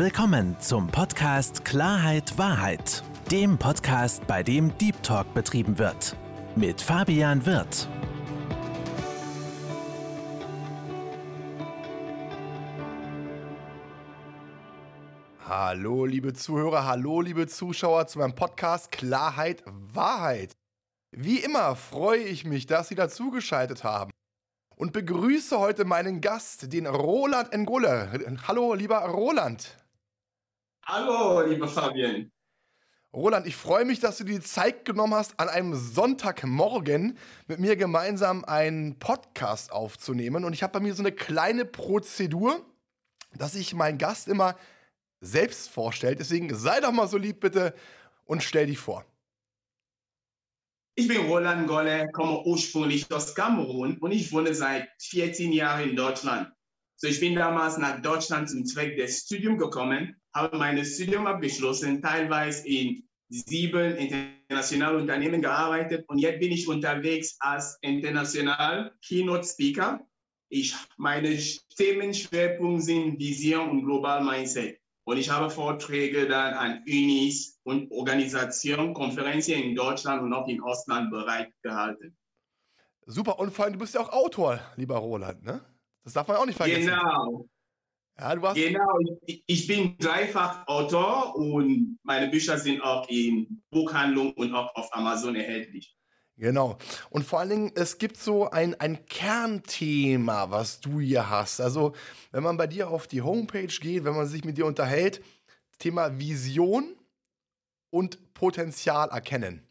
willkommen zum Podcast Klarheit Wahrheit, dem Podcast, bei dem Deep Talk betrieben wird. Mit Fabian Wirth. Hallo, liebe Zuhörer, hallo, liebe Zuschauer zu meinem Podcast Klarheit Wahrheit. Wie immer freue ich mich, dass Sie dazugeschaltet haben und begrüße heute meinen Gast, den Roland Ngole. Hallo, lieber Roland. Hallo, lieber Fabian. Roland, ich freue mich, dass du dir die Zeit genommen hast, an einem Sonntagmorgen mit mir gemeinsam einen Podcast aufzunehmen. Und ich habe bei mir so eine kleine Prozedur, dass ich meinen Gast immer selbst vorstellt. Deswegen sei doch mal so lieb bitte und stell dich vor. Ich bin Roland Golle, komme ursprünglich aus Kamerun und ich wohne seit 14 Jahren in Deutschland. So, ich bin damals nach Deutschland zum Zweck des Studiums gekommen, habe mein Studium abgeschlossen, teilweise in sieben internationalen Unternehmen gearbeitet und jetzt bin ich unterwegs als international Keynote Speaker. Ich, meine Themenschwerpunkte sind Vision und Global Mindset. Und ich habe Vorträge dann an Unis und Organisationen, Konferenzen in Deutschland und auch im Ausland bereitgehalten. Super, und vor allem, du bist ja auch Autor, lieber Roland, ne? Das darf man auch nicht vergessen. Genau. Ja, du hast genau, ich, ich bin dreifach Autor und meine Bücher sind auch in Buchhandlungen und auch auf Amazon erhältlich. Genau. Und vor allen Dingen, es gibt so ein, ein Kernthema, was du hier hast. Also, wenn man bei dir auf die Homepage geht, wenn man sich mit dir unterhält, Thema Vision und Potenzial erkennen.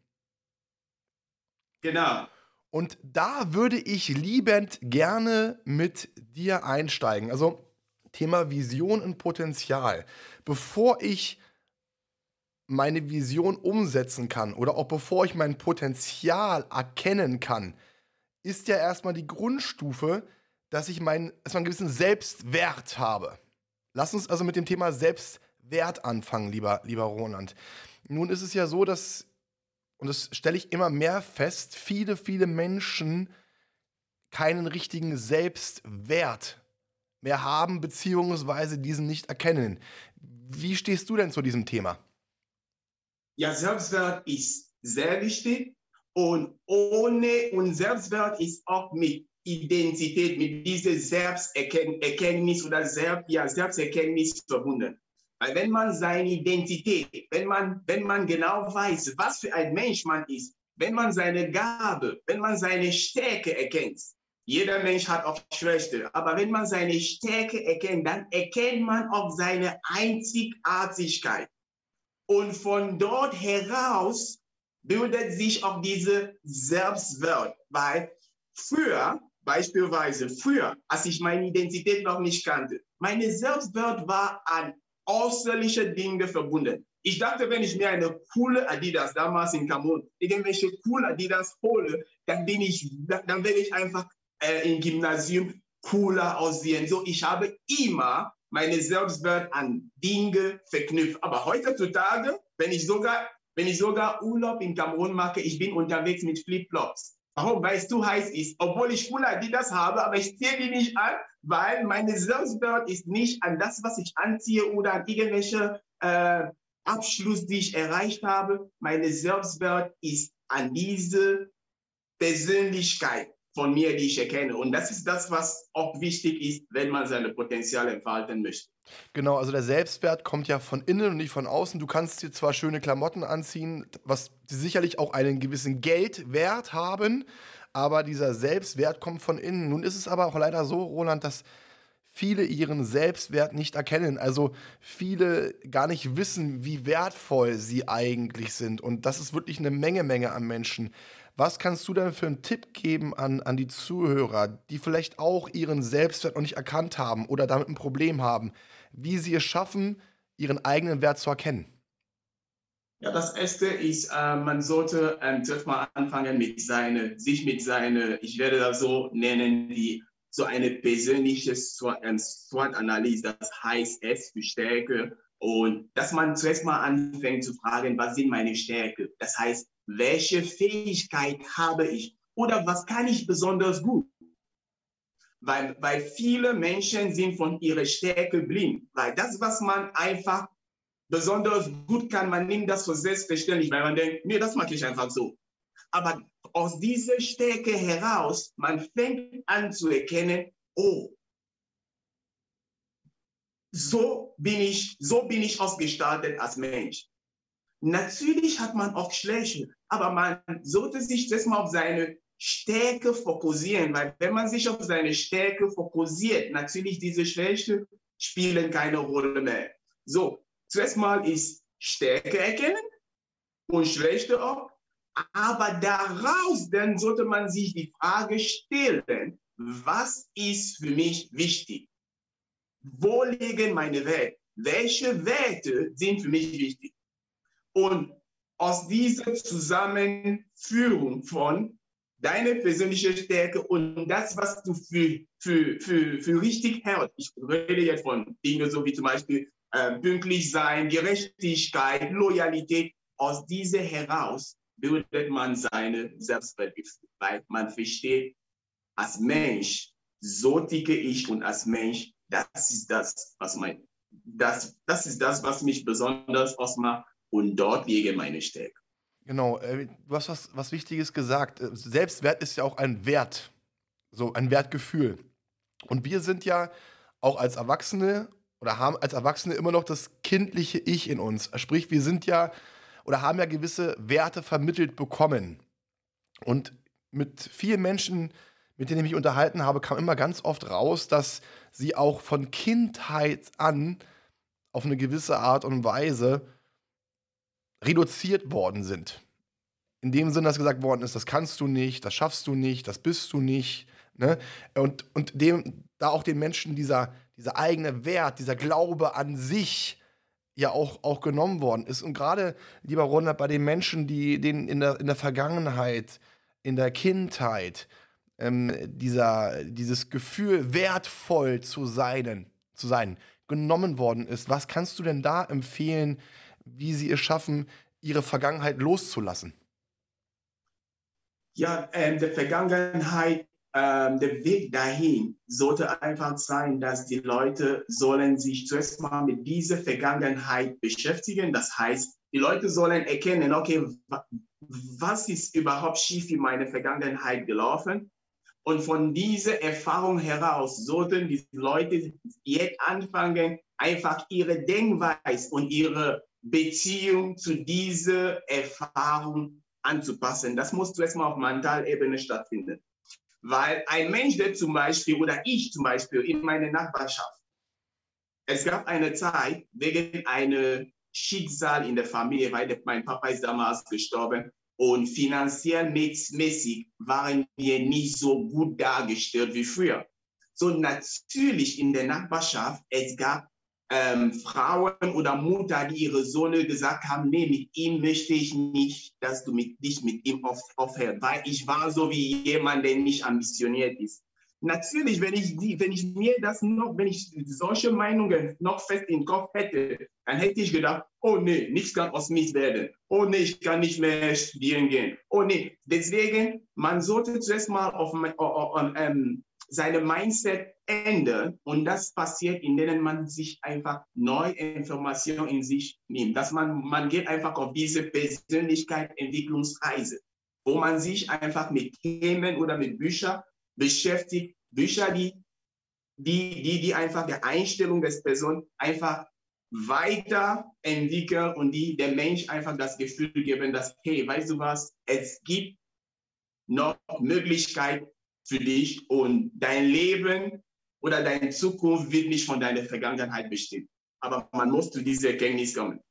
Genau. Und da würde ich liebend gerne mit dir einsteigen. Also Thema Vision und Potenzial. Bevor ich meine Vision umsetzen kann oder auch bevor ich mein Potenzial erkennen kann, ist ja erstmal die Grundstufe, dass ich meinen, erstmal einen gewissen Selbstwert habe. Lass uns also mit dem Thema Selbstwert anfangen, lieber, lieber Roland. Nun ist es ja so, dass, und das stelle ich immer mehr fest, viele, viele Menschen keinen richtigen Selbstwert mehr haben, beziehungsweise diesen nicht erkennen. Wie stehst du denn zu diesem Thema? Ja, Selbstwert ist sehr wichtig und ohne und Selbstwert ist auch mit Identität, mit dieser Selbsterkenntnis oder Selbst, ja, Selbsterkenntnis verbunden. Weil wenn man seine Identität, wenn man, wenn man genau weiß, was für ein Mensch man ist, wenn man seine Gabe, wenn man seine Stärke erkennt, jeder Mensch hat auch Schwäche, aber wenn man seine Stärke erkennt, dann erkennt man auch seine Einzigartigkeit. Und von dort heraus bildet sich auch diese Selbstwert. Weil früher, beispielsweise früher, als ich meine Identität noch nicht kannte, meine Selbstwert war an äußerliche Dinge verbunden. Ich dachte, wenn ich mir eine coole Adidas damals in Kamerun, irgendwelche coole Adidas hole, dann bin ich, dann werde ich einfach äh, im Gymnasium cooler aussehen. So, ich habe immer meine Selbstwert an Dinge verknüpft. Aber heutzutage, wenn ich sogar, wenn ich sogar Urlaub in Kamerun mache, ich bin unterwegs mit Flipflops. Warum? Weil es zu heiß ist. Obwohl ich coole das habe, aber ich ziehe die nicht an, weil meine Selbstwert ist nicht an das, was ich anziehe oder an irgendwelche äh, Abschluss, die ich erreicht habe. Meine Selbstwert ist an diese Persönlichkeit von mir, die ich erkenne. Und das ist das, was auch wichtig ist, wenn man seine Potenziale entfalten möchte. Genau, also der Selbstwert kommt ja von innen und nicht von außen. Du kannst dir zwar schöne Klamotten anziehen, was sicherlich auch einen gewissen Geldwert haben, aber dieser Selbstwert kommt von innen. Nun ist es aber auch leider so, Roland, dass viele ihren Selbstwert nicht erkennen. Also viele gar nicht wissen, wie wertvoll sie eigentlich sind. Und das ist wirklich eine Menge, Menge an Menschen. Was kannst du denn für einen Tipp geben an, an die Zuhörer, die vielleicht auch ihren Selbstwert noch nicht erkannt haben oder damit ein Problem haben, wie sie es schaffen, ihren eigenen Wert zu erkennen? Ja, das erste ist, äh, man sollte ähm, zuerst mal anfangen mit seiner, sich mit seiner, ich werde das so nennen, die so eine persönliche SWOT-Analyse, das heißt S für Stärke, und dass man zuerst mal anfängt zu fragen, was sind meine Stärke? Das heißt, welche Fähigkeit habe ich oder was kann ich besonders gut? weil, weil viele Menschen sind von ihrer Stärke blind. Weil das, was man einfach besonders gut kann, man nimmt das für selbstverständlich, weil man denkt, nee, das mache ich einfach so. Aber aus dieser Stärke heraus, man fängt an zu erkennen, oh, so bin ich, so bin ich ausgestattet als Mensch. Natürlich hat man auch Schwächen, aber man sollte sich das mal auf seine Stärke fokussieren, weil wenn man sich auf seine Stärke fokussiert, natürlich diese Schwächen spielen keine Rolle mehr. So, zuerst mal ist Stärke erkennen und Schwäche auch, aber daraus dann sollte man sich die Frage stellen, was ist für mich wichtig? Wo liegen meine Werte? Welche Werte sind für mich wichtig? Und aus dieser Zusammenführung von deiner persönlichen Stärke und das, was du für, für, für, für richtig hältst, ich rede jetzt von Dingen so wie zum Beispiel äh, pünktlich sein, Gerechtigkeit, Loyalität, aus dieser heraus bildet man seine Selbstwertgefühl, weil man versteht, als Mensch, so ticke ich und als Mensch, das ist das, was mein, das, das ist das, was mich besonders ausmacht und dort liege meine Stärke. Genau, äh, du hast was, was Wichtiges gesagt. Äh, Selbstwert ist ja auch ein Wert, so ein Wertgefühl. Und wir sind ja auch als Erwachsene oder haben als Erwachsene immer noch das kindliche Ich in uns. Sprich, wir sind ja oder haben ja gewisse Werte vermittelt bekommen. Und mit vielen Menschen, mit denen ich mich unterhalten habe, kam immer ganz oft raus, dass sie auch von Kindheit an auf eine gewisse Art und Weise reduziert worden sind. In dem Sinne, dass gesagt worden ist, das kannst du nicht, das schaffst du nicht, das bist du nicht. Ne? Und, und dem, da auch den Menschen dieser, dieser eigene Wert, dieser Glaube an sich ja auch, auch genommen worden ist. Und gerade, lieber Ronald, bei den Menschen, die denen in der, in der Vergangenheit, in der Kindheit, ähm, dieser, dieses Gefühl, wertvoll zu sein, zu sein, genommen worden ist, was kannst du denn da empfehlen, wie sie es schaffen, ihre Vergangenheit loszulassen? Ja, ähm, der Vergangenheit, ähm, der Weg dahin sollte einfach sein, dass die Leute sollen sich zuerst mal mit dieser Vergangenheit beschäftigen. Das heißt, die Leute sollen erkennen, okay, was ist überhaupt schief in meiner Vergangenheit gelaufen? Und von dieser Erfahrung heraus sollten die Leute jetzt anfangen, einfach ihre Denkweise und ihre Beziehung zu dieser Erfahrung anzupassen. Das muss zuerst mal auf Mentalebene stattfinden. Weil ein Mensch, der zum Beispiel, oder ich zum Beispiel in meiner Nachbarschaft, es gab eine Zeit, wegen einem Schicksal in der Familie, weil mein Papa ist damals gestorben und finanziell mäßig waren wir nicht so gut dargestellt wie früher. So natürlich in der Nachbarschaft, es gab ähm, Frauen oder Mutter, die ihre Söhne gesagt haben, nee, mit ihm möchte ich nicht, dass du mit, dich mit ihm auf, aufhörst, weil ich war so wie jemand, der nicht ambitioniert ist. Natürlich, wenn ich, wenn ich mir das noch, wenn ich solche Meinungen noch fest im Kopf hätte, dann hätte ich gedacht, oh nee, nichts kann aus mir werden. Oh nee, ich kann nicht mehr studieren gehen. Oh nee, deswegen, man sollte zuerst mal auf, auf, auf ähm, seine Mindset ändern und das passiert, indem man sich einfach neue Informationen in sich nimmt. Dass man, man geht einfach auf diese Persönlichkeitsentwicklungsreise, wo man sich einfach mit Themen oder mit Büchern beschäftigt. Bücher, die, die, die, die einfach der Einstellung des Person einfach weiterentwickeln und die der Mensch einfach das Gefühl geben, dass, hey, weißt du was, es gibt noch Möglichkeiten, für dich und dein Leben oder deine Zukunft wird nicht von deiner Vergangenheit bestimmt. Aber man muss zu dieser Erkenntnis kommen.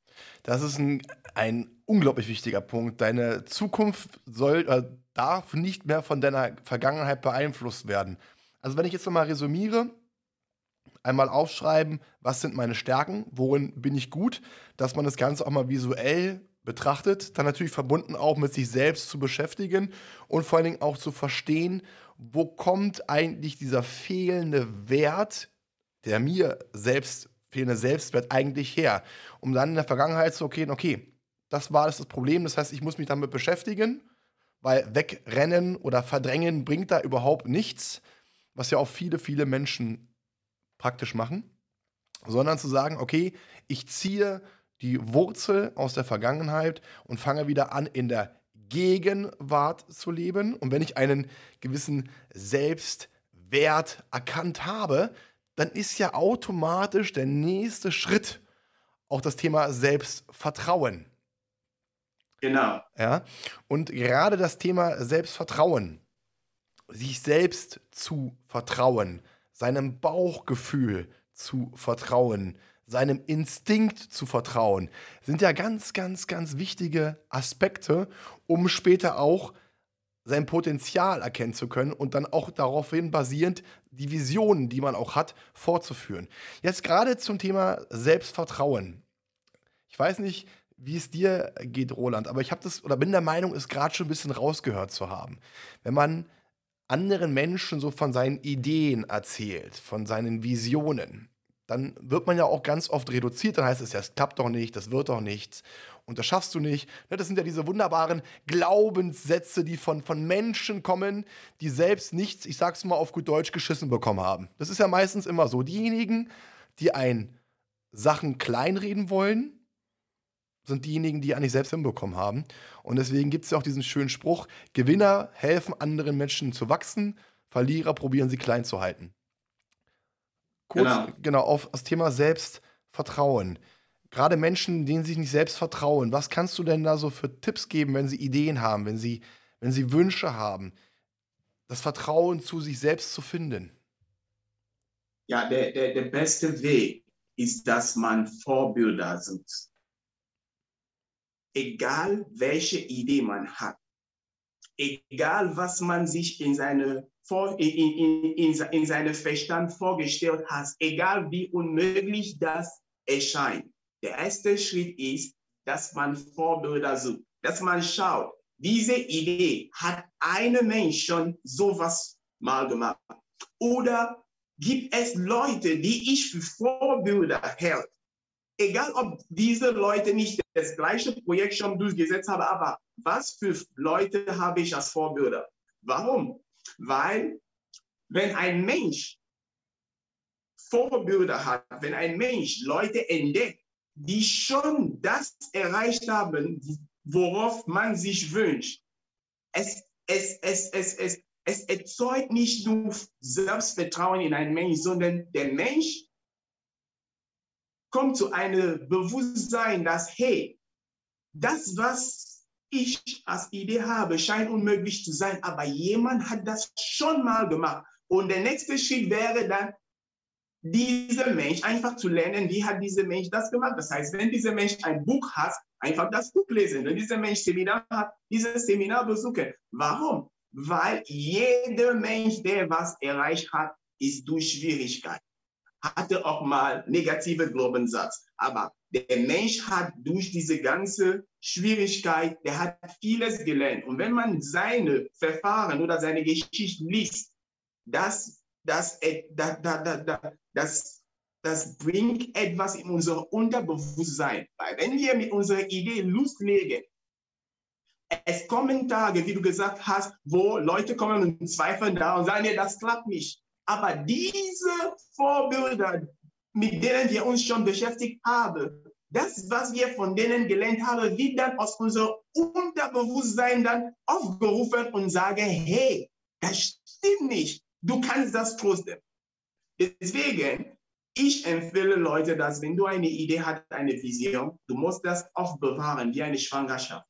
Das ist ein, ein unglaublich wichtiger Punkt. Deine Zukunft soll, äh, darf nicht mehr von deiner Vergangenheit beeinflusst werden. Also wenn ich jetzt nochmal resümiere, einmal aufschreiben, was sind meine Stärken, worin bin ich gut, dass man das Ganze auch mal visuell betrachtet, dann natürlich verbunden auch mit sich selbst zu beschäftigen und vor allen Dingen auch zu verstehen, wo kommt eigentlich dieser fehlende Wert, der mir selbst, fehlende Selbstwert eigentlich her? Um dann in der Vergangenheit zu erkennen, okay, das war das Problem, das heißt, ich muss mich damit beschäftigen, weil wegrennen oder verdrängen bringt da überhaupt nichts, was ja auch viele, viele Menschen praktisch machen, sondern zu sagen, okay, ich ziehe die Wurzel aus der Vergangenheit und fange wieder an, in der Gegenwart zu leben. Und wenn ich einen gewissen Selbstwert erkannt habe, dann ist ja automatisch der nächste Schritt auch das Thema Selbstvertrauen. Genau. Ja, und gerade das Thema Selbstvertrauen, sich selbst zu vertrauen, seinem Bauchgefühl zu vertrauen, seinem Instinkt zu vertrauen, sind ja ganz, ganz, ganz wichtige Aspekte, um später auch sein Potenzial erkennen zu können und dann auch daraufhin basierend die Visionen, die man auch hat, fortzuführen. Jetzt gerade zum Thema Selbstvertrauen. Ich weiß nicht, wie es dir geht, Roland, aber ich habe das oder bin der Meinung, es gerade schon ein bisschen rausgehört zu haben. Wenn man anderen Menschen so von seinen Ideen erzählt, von seinen Visionen, dann wird man ja auch ganz oft reduziert. Dann heißt es ja, es klappt doch nicht, das wird doch nichts und das schaffst du nicht. Ne, das sind ja diese wunderbaren Glaubenssätze, die von, von Menschen kommen, die selbst nichts, ich sag's mal auf gut Deutsch, geschissen bekommen haben. Das ist ja meistens immer so. Diejenigen, die ein Sachen kleinreden wollen, sind diejenigen, die eigentlich selbst hinbekommen haben. Und deswegen gibt es ja auch diesen schönen Spruch: Gewinner helfen anderen Menschen zu wachsen, Verlierer probieren sie klein zu halten. Kurz genau, genau auf das Thema Selbstvertrauen. Gerade Menschen, denen sich nicht selbst vertrauen, was kannst du denn da so für Tipps geben, wenn sie Ideen haben, wenn sie, wenn sie Wünsche haben, das Vertrauen zu sich selbst zu finden? Ja, der, der, der beste Weg ist, dass man Vorbilder sucht egal welche Idee man hat, egal was man sich in seine, in, in, in, in seine Verstand vorgestellt hat, egal wie unmöglich das erscheint. Der erste Schritt ist, dass man Vorbilder sucht, dass man schaut, diese Idee hat eine Mensch schon sowas mal gemacht. Oder gibt es Leute, die ich für Vorbilder hält, egal ob diese Leute nicht das gleiche Projekt schon durchgesetzt haben, aber was für Leute habe ich als Vorbilder? Warum? Weil wenn ein Mensch Vorbilder hat, wenn ein Mensch Leute entdeckt, die schon das erreicht haben, worauf man sich wünscht, es, es, es, es, es, es erzeugt nicht nur Selbstvertrauen in einen Mensch, sondern der Mensch kommt zu einem Bewusstsein, dass, hey, das, was ich als Idee habe, scheint unmöglich zu sein, aber jemand hat das schon mal gemacht. Und der nächste Schritt wäre dann, dieser Mensch einfach zu lernen, wie hat dieser Mensch das gemacht. Das heißt, wenn dieser Mensch ein Buch hat, einfach das Buch lesen. Wenn dieser Mensch Seminar hat, dieses Seminar besuchen. Warum? Weil jeder Mensch, der was erreicht hat, ist durch Schwierigkeit hatte auch mal negative Glaubenssatz. Aber der Mensch hat durch diese ganze Schwierigkeit, der hat vieles gelernt. Und wenn man seine Verfahren oder seine Geschichte liest, das, das, das, das, das, das bringt etwas in unser Unterbewusstsein. Weil wenn wir mit unserer Idee loslegen, es kommen Tage, wie du gesagt hast, wo Leute kommen und zweifeln da und sagen, nee, das klappt nicht. Aber diese Vorbilder, mit denen wir uns schon beschäftigt haben, das, was wir von denen gelernt haben, wird dann aus unserem Unterbewusstsein dann aufgerufen und sagen, hey, das stimmt nicht. Du kannst das trotzdem. Deswegen, ich empfehle Leute, dass wenn du eine Idee hast, eine Vision, du musst das aufbewahren wie eine Schwangerschaft.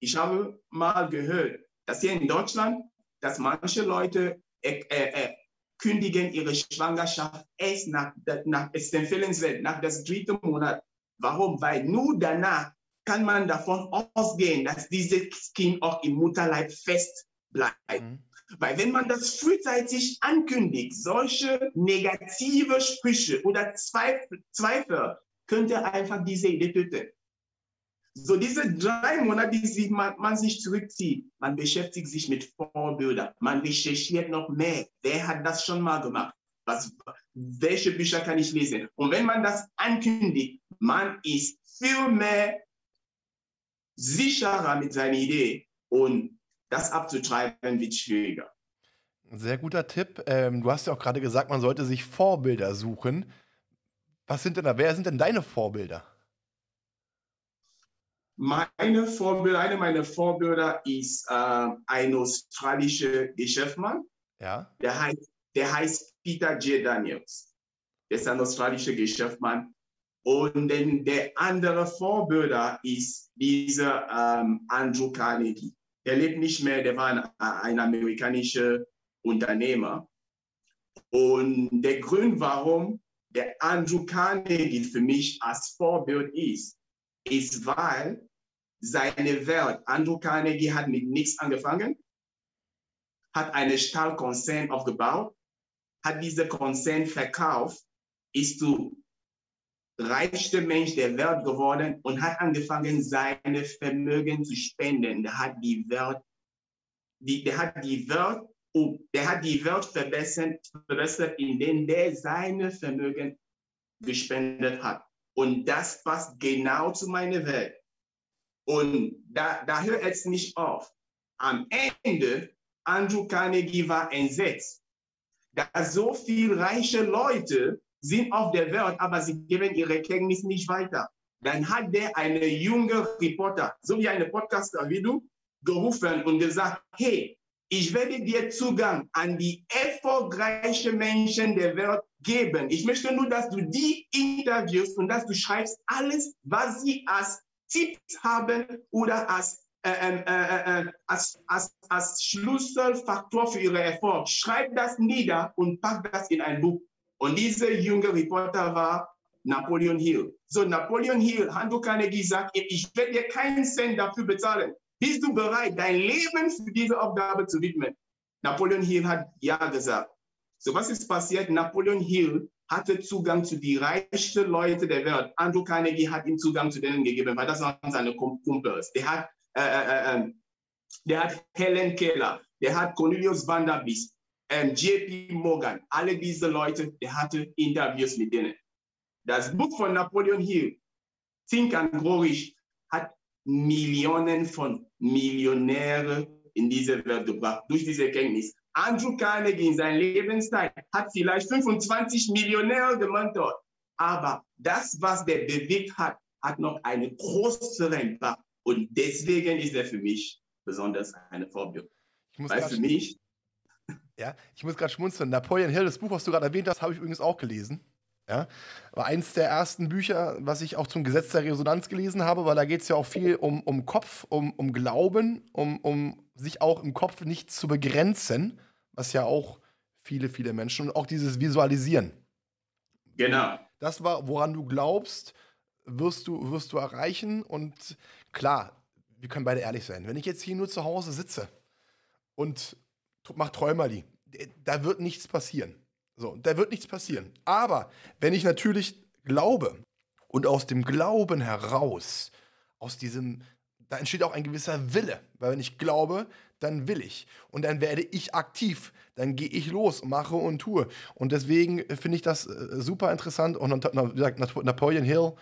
Ich habe mal gehört, dass hier in Deutschland, dass manche Leute äh, äh, kündigen ihre Schwangerschaft erst nach, nach es empfehlenswert, nach das dritte Monat. Warum? Weil nur danach kann man davon ausgehen, dass dieses Kind auch im Mutterleib fest bleibt. Mhm. Weil wenn man das frühzeitig ankündigt, solche negative Sprüche oder Zweifel, Zweifel könnte einfach diese Idee töten. So diese drei Monate, die man, man sich zurückzieht, man beschäftigt sich mit Vorbildern, man recherchiert noch mehr. Wer hat das schon mal gemacht? Was, welche Bücher kann ich lesen? Und wenn man das ankündigt, man ist viel mehr sicherer mit seiner Idee und das abzutreiben wird schwieriger. Sehr guter Tipp. Ähm, du hast ja auch gerade gesagt, man sollte sich Vorbilder suchen. Was sind denn da, wer sind denn deine Vorbilder? Meine Vorbilder, eine meiner Vorbilder ist äh, ein australischer Geschäftsmann. Ja. Der heißt, der heißt Peter J. Daniels. Der ist ein australischer Geschäftsmann. Und dann der andere Vorbilder ist dieser ähm, Andrew Carnegie. Der lebt nicht mehr, der war ein, ein amerikanischer Unternehmer. Und der Grund, warum der Andrew Carnegie für mich als Vorbild ist, ist, weil seine Welt, Andrew Carnegie hat mit nichts angefangen, hat einen Stahlkonzern aufgebaut, hat diesen Konzern verkauft, ist zu reichste Mensch der Welt geworden und hat angefangen, seine Vermögen zu spenden. Der hat die Welt, die, der hat die Welt, der hat die Welt verbessert, verbessert, indem der seine Vermögen gespendet hat. Und das passt genau zu meiner Welt. Und da, da hört es nicht auf. Am Ende, Andrew Carnegie war entsetzt, da so viele reiche Leute sind auf der Welt, aber sie geben ihre Kenntnis nicht weiter. Dann hat der eine junge Reporter, so wie eine Podcaster wie du, gerufen und gesagt, hey, ich werde dir Zugang an die erfolgreichen Menschen der Welt geben. Ich möchte nur, dass du die interviewst und dass du schreibst alles, was sie als Tipps haben oder als, äh, äh, äh, als, als, als Schlüsselfaktor für ihre Erfolg. Schreib das nieder und pack das in ein Buch. Und dieser junge Reporter war Napoleon Hill. So, Napoleon Hill, Andrew Carnegie sagt, ich werde dir keinen Cent dafür bezahlen. Bist du bereit, dein Leben für diese Aufgabe zu widmen? Napoleon Hill hat ja gesagt. So, was ist passiert? Napoleon Hill hatte Zugang zu den reichsten Leuten der Welt. Andrew Carnegie hat ihm Zugang zu denen gegeben, weil das waren seine Kumpels. Der hat, äh, äh, äh, der hat Helen Keller, der hat Cornelius Vanderbilt, ähm, JP Morgan, alle diese Leute, der hatte Interviews mit denen. Das Buch von Napoleon Hill, Think and Grow Rich, hat Millionen von Millionären in diese Welt gebracht, durch diese Erkenntnis. Andrew Carnegie in seiner Lebenszeit hat vielleicht 25 Millionäre gementort. Aber das, was der bewegt hat, hat noch eine große Impact. Und deswegen ist er für mich besonders eine Vorbild. Weil für mich ja, ich muss gerade schmunzeln. Napoleon Hill, das Buch, was du gerade erwähnt hast, habe ich übrigens auch gelesen. Ja, war eins der ersten Bücher, was ich auch zum Gesetz der Resonanz gelesen habe, weil da geht es ja auch viel um, um Kopf, um, um Glauben, um, um sich auch im Kopf nicht zu begrenzen, was ja auch viele, viele Menschen und auch dieses Visualisieren. Genau. Das war, woran du glaubst, wirst du, wirst du erreichen. Und klar, wir können beide ehrlich sein. Wenn ich jetzt hier nur zu Hause sitze und mach Träumerli. Da wird nichts passieren. So, da wird nichts passieren. Aber wenn ich natürlich glaube und aus dem Glauben heraus, aus diesem, da entsteht auch ein gewisser Wille. Weil wenn ich glaube, dann will ich. Und dann werde ich aktiv. Dann gehe ich los, mache und tue. Und deswegen finde ich das äh, super interessant. Und wie gesagt, Napoleon Hill,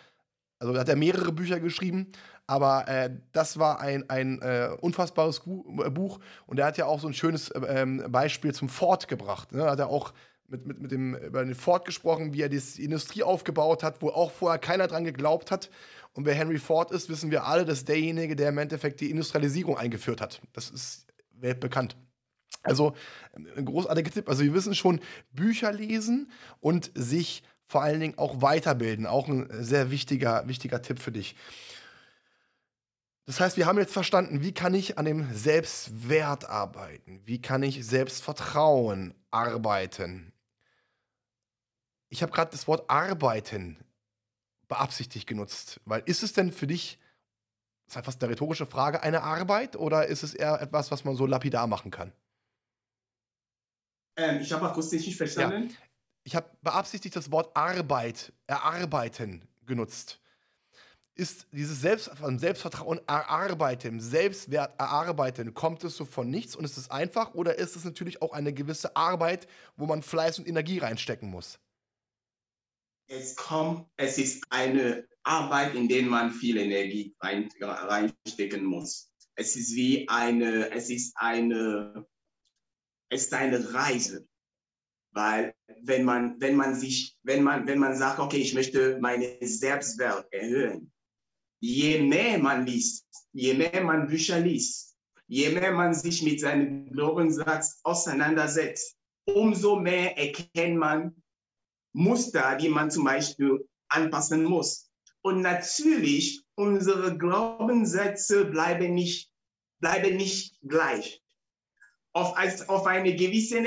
also hat er mehrere Bücher geschrieben, aber äh, das war ein, ein äh, unfassbares äh, Buch und er hat ja auch so ein schönes äh, Beispiel zum Ford gebracht. Ne? Hat er auch mit, mit, mit dem, über den Ford gesprochen, wie er die Industrie aufgebaut hat, wo auch vorher keiner dran geglaubt hat. Und wer Henry Ford ist, wissen wir alle, dass derjenige, der im Endeffekt die Industrialisierung eingeführt hat. Das ist weltbekannt. Also ein großartiger Tipp. Also wir wissen schon, Bücher lesen und sich vor allen Dingen auch weiterbilden. Auch ein sehr wichtiger, wichtiger Tipp für dich. Das heißt, wir haben jetzt verstanden, wie kann ich an dem Selbstwert arbeiten? Wie kann ich Selbstvertrauen arbeiten? Ich habe gerade das Wort arbeiten beabsichtigt genutzt, weil ist es denn für dich, das ist fast eine rhetorische Frage, eine Arbeit oder ist es eher etwas, was man so lapidar machen kann? Ähm, ich habe akustisch nicht verstanden. Ja. Ich habe beabsichtigt das Wort Arbeit, erarbeiten genutzt ist dieses Selbst, Selbstvertrauen erarbeiten, Selbstwert erarbeiten, kommt es so von nichts und ist es einfach oder ist es natürlich auch eine gewisse Arbeit, wo man Fleiß und Energie reinstecken muss? Es kommt, es ist eine Arbeit, in der man viel Energie rein, reinstecken muss. Es ist wie eine, es ist eine, es ist eine Reise. Weil wenn man, wenn man sich, wenn man, wenn man sagt, okay, ich möchte meine Selbstwert erhöhen, je mehr man liest, je mehr man Bücher liest, je mehr man sich mit seinem Glaubenssatz auseinandersetzt, umso mehr erkennt man Muster, die man zum Beispiel anpassen muss. Und natürlich, unsere Glaubenssätze bleiben nicht, bleiben nicht gleich. Auf, auf eine gewisse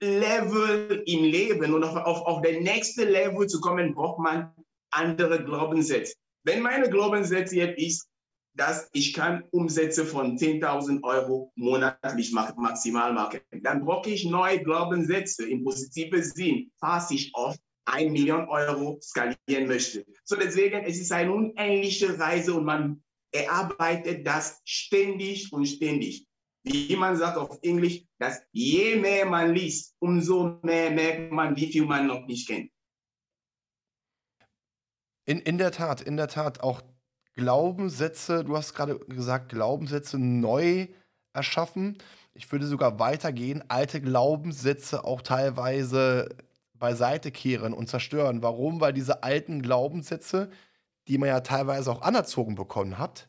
Level im Leben und auf, auf, auf das nächste Level zu kommen, braucht man andere Glaubenssätze. Wenn meine Glaubenssätze jetzt ist, dass ich kann Umsätze von 10.000 Euro monatlich maximal machen. Dann brauche ich neue Glaubenssätze im positiven Sinn, falls ich auf 1 Million Euro skalieren möchte. So deswegen, es ist eine unendliche Reise und man erarbeitet das ständig und ständig. Wie man sagt auf Englisch, dass je mehr man liest, umso mehr merkt man, wie viel man noch nicht kennt. In, in der Tat, in der Tat, auch Glaubenssätze, du hast gerade gesagt, Glaubenssätze neu erschaffen. Ich würde sogar weitergehen, alte Glaubenssätze auch teilweise beiseite kehren und zerstören. Warum? Weil diese alten Glaubenssätze, die man ja teilweise auch anerzogen bekommen hat,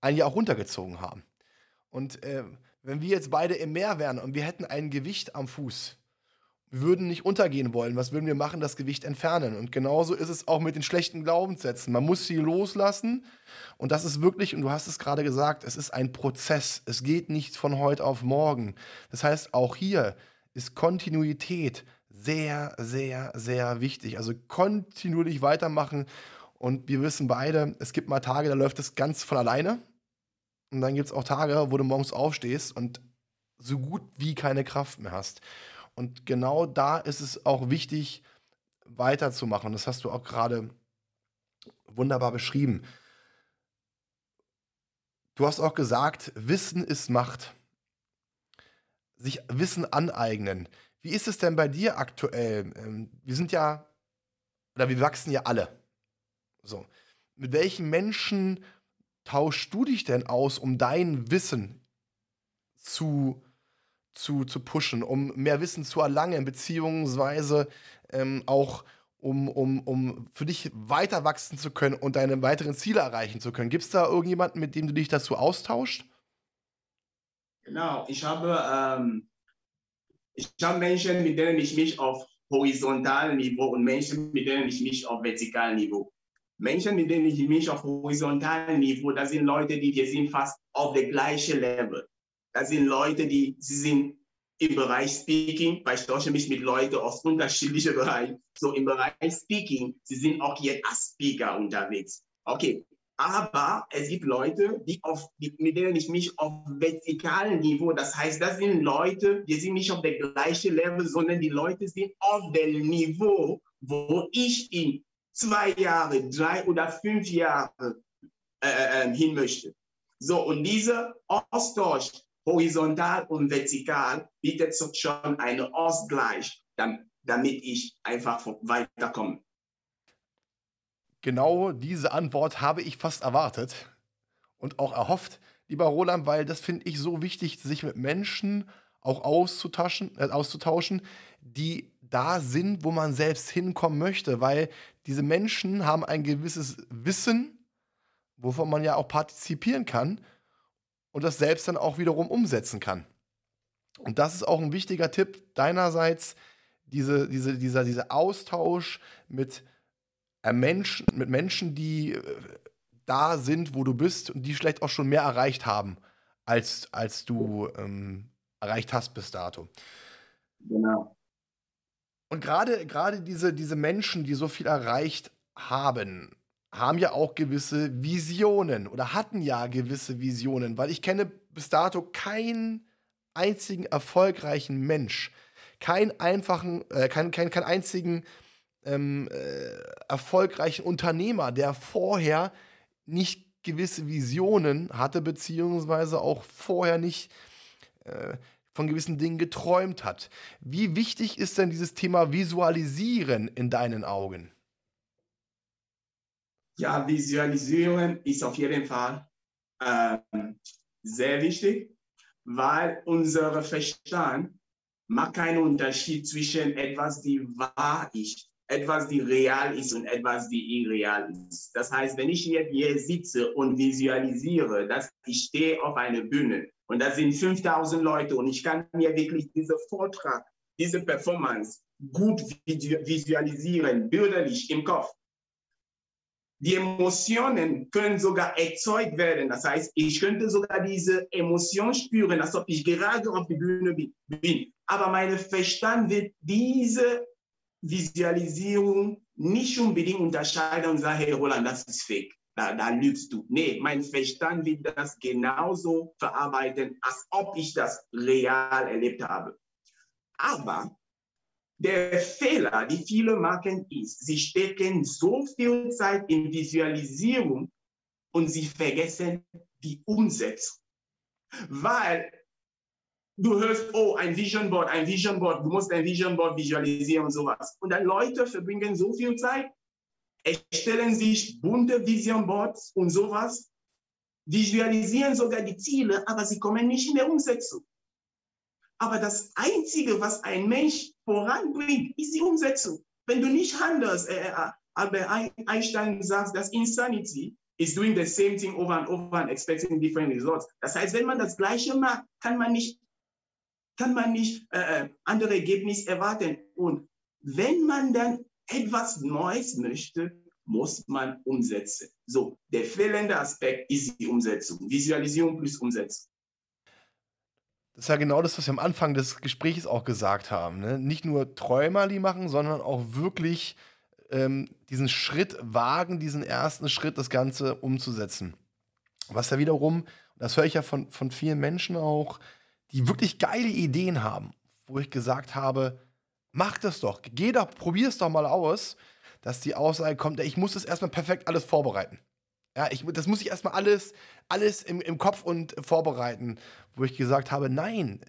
einen ja auch runtergezogen haben. Und äh, wenn wir jetzt beide im Meer wären und wir hätten ein Gewicht am Fuß, wir würden nicht untergehen wollen. Was würden wir machen? Das Gewicht entfernen. Und genauso ist es auch mit den schlechten Glaubenssätzen. Man muss sie loslassen. Und das ist wirklich, und du hast es gerade gesagt, es ist ein Prozess. Es geht nicht von heute auf morgen. Das heißt, auch hier ist Kontinuität sehr, sehr, sehr wichtig. Also kontinuierlich weitermachen. Und wir wissen beide, es gibt mal Tage, da läuft es ganz von alleine. Und dann gibt es auch Tage, wo du morgens aufstehst und so gut wie keine Kraft mehr hast. Und genau da ist es auch wichtig, weiterzumachen. Das hast du auch gerade wunderbar beschrieben. Du hast auch gesagt, Wissen ist Macht. Sich Wissen aneignen. Wie ist es denn bei dir aktuell? Ähm, wir sind ja, oder wir wachsen ja alle. So. Mit welchen Menschen tauschst du dich denn aus, um dein Wissen zu zu, zu pushen, um mehr Wissen zu erlangen, beziehungsweise ähm, auch um, um, um für dich weiter wachsen zu können und deine weiteren Ziele erreichen zu können. Gibt es da irgendjemanden, mit dem du dich dazu austauscht? Genau, ich habe, ähm, ich habe Menschen, mit denen ich mich auf horizontalem Niveau und Menschen, mit denen ich mich auf vertikalem Niveau. Menschen, mit denen ich mich auf horizontalem Niveau, das sind Leute, die wir sind fast auf der gleichen Level. Das sind Leute, die, sie sind im Bereich Speaking, weil ich tausche mich mit Leuten aus unterschiedlichen Bereichen. So im Bereich Speaking, sie sind auch jetzt als Speaker unterwegs. Okay, aber es gibt Leute, die auf, mit denen ich mich auf vertikalem Niveau, das heißt, das sind Leute, die sind nicht auf der gleichen Level, sondern die Leute sind auf dem Niveau, wo ich in zwei Jahre, drei oder fünf Jahre äh, äh, äh hin möchte. So, und dieser Austausch horizontal und vertikal bietet schon einen Ausgleich, damit ich einfach weiterkomme. Genau diese Antwort habe ich fast erwartet und auch erhofft, lieber Roland, weil das finde ich so wichtig, sich mit Menschen auch auszutauschen, äh, auszutauschen, die da sind, wo man selbst hinkommen möchte, weil diese Menschen haben ein gewisses Wissen, wovon man ja auch partizipieren kann und das selbst dann auch wiederum umsetzen kann. Und das ist auch ein wichtiger Tipp deinerseits, diese, diese, dieser, dieser Austausch mit, äh, Menschen, mit Menschen, die äh, da sind, wo du bist und die vielleicht auch schon mehr erreicht haben, als, als du ähm, erreicht hast bis dato. Genau. Und gerade diese, diese Menschen, die so viel erreicht haben, haben ja auch gewisse Visionen oder hatten ja gewisse Visionen, weil ich kenne bis dato keinen einzigen erfolgreichen Mensch, keinen einfachen, äh, keinen, keinen, keinen einzigen ähm, äh, erfolgreichen Unternehmer, der vorher nicht gewisse Visionen hatte, beziehungsweise auch vorher nicht äh, von gewissen Dingen geträumt hat. Wie wichtig ist denn dieses Thema Visualisieren in deinen Augen? Ja, Visualisieren ist auf jeden Fall äh, sehr wichtig, weil unser Verstand macht keinen Unterschied zwischen etwas, die wahr ist, etwas, die real ist und etwas, die irreal ist. Das heißt, wenn ich hier, hier sitze und visualisiere, dass ich stehe auf einer Bühne und da sind 5000 Leute und ich kann mir wirklich diesen Vortrag, diese Performance gut visualisieren, bürgerlich im Kopf. Die Emotionen können sogar erzeugt werden. Das heißt, ich könnte sogar diese Emotion spüren, als ob ich gerade auf der Bühne bin. Aber mein Verstand wird diese Visualisierung nicht unbedingt unterscheiden und sagen, hey Roland, das ist fake. Da, da lügst du. Nee, mein Verstand wird das genauso verarbeiten, als ob ich das real erlebt habe. Aber der Fehler, die viele machen, ist, sie stecken so viel Zeit in Visualisierung und sie vergessen die Umsetzung. Weil du hörst, oh, ein Vision Board, ein Vision Board, du musst ein Vision Board visualisieren und sowas. Und dann Leute verbringen so viel Zeit, erstellen sich bunte Vision Boards und sowas, visualisieren sogar die Ziele, aber sie kommen nicht in der Umsetzung. Aber das Einzige, was ein Mensch voranbringt, ist die Umsetzung. Wenn du nicht handelst, äh, äh Albert Einstein sagt, dass Insanity is doing the same thing over and over and expecting different results. Das heißt, wenn man das Gleiche macht, kann man nicht, kann man nicht äh, äh andere Ergebnisse erwarten. Und wenn man dann etwas Neues möchte, muss man umsetzen. So, der fehlende Aspekt ist die Umsetzung. Visualisierung plus Umsetzung. Das ist ja genau das, was wir am Anfang des Gesprächs auch gesagt haben. Ne? Nicht nur Träumerli machen, sondern auch wirklich ähm, diesen Schritt wagen, diesen ersten Schritt, das Ganze umzusetzen. Was ja wiederum, das höre ich ja von, von vielen Menschen auch, die wirklich geile Ideen haben, wo ich gesagt habe, mach das doch, geh doch, probier es doch mal aus, dass die Aussage kommt, ich muss das erstmal perfekt alles vorbereiten. Ja, ich, das muss ich erstmal alles, alles im, im Kopf und vorbereiten, wo ich gesagt habe, nein,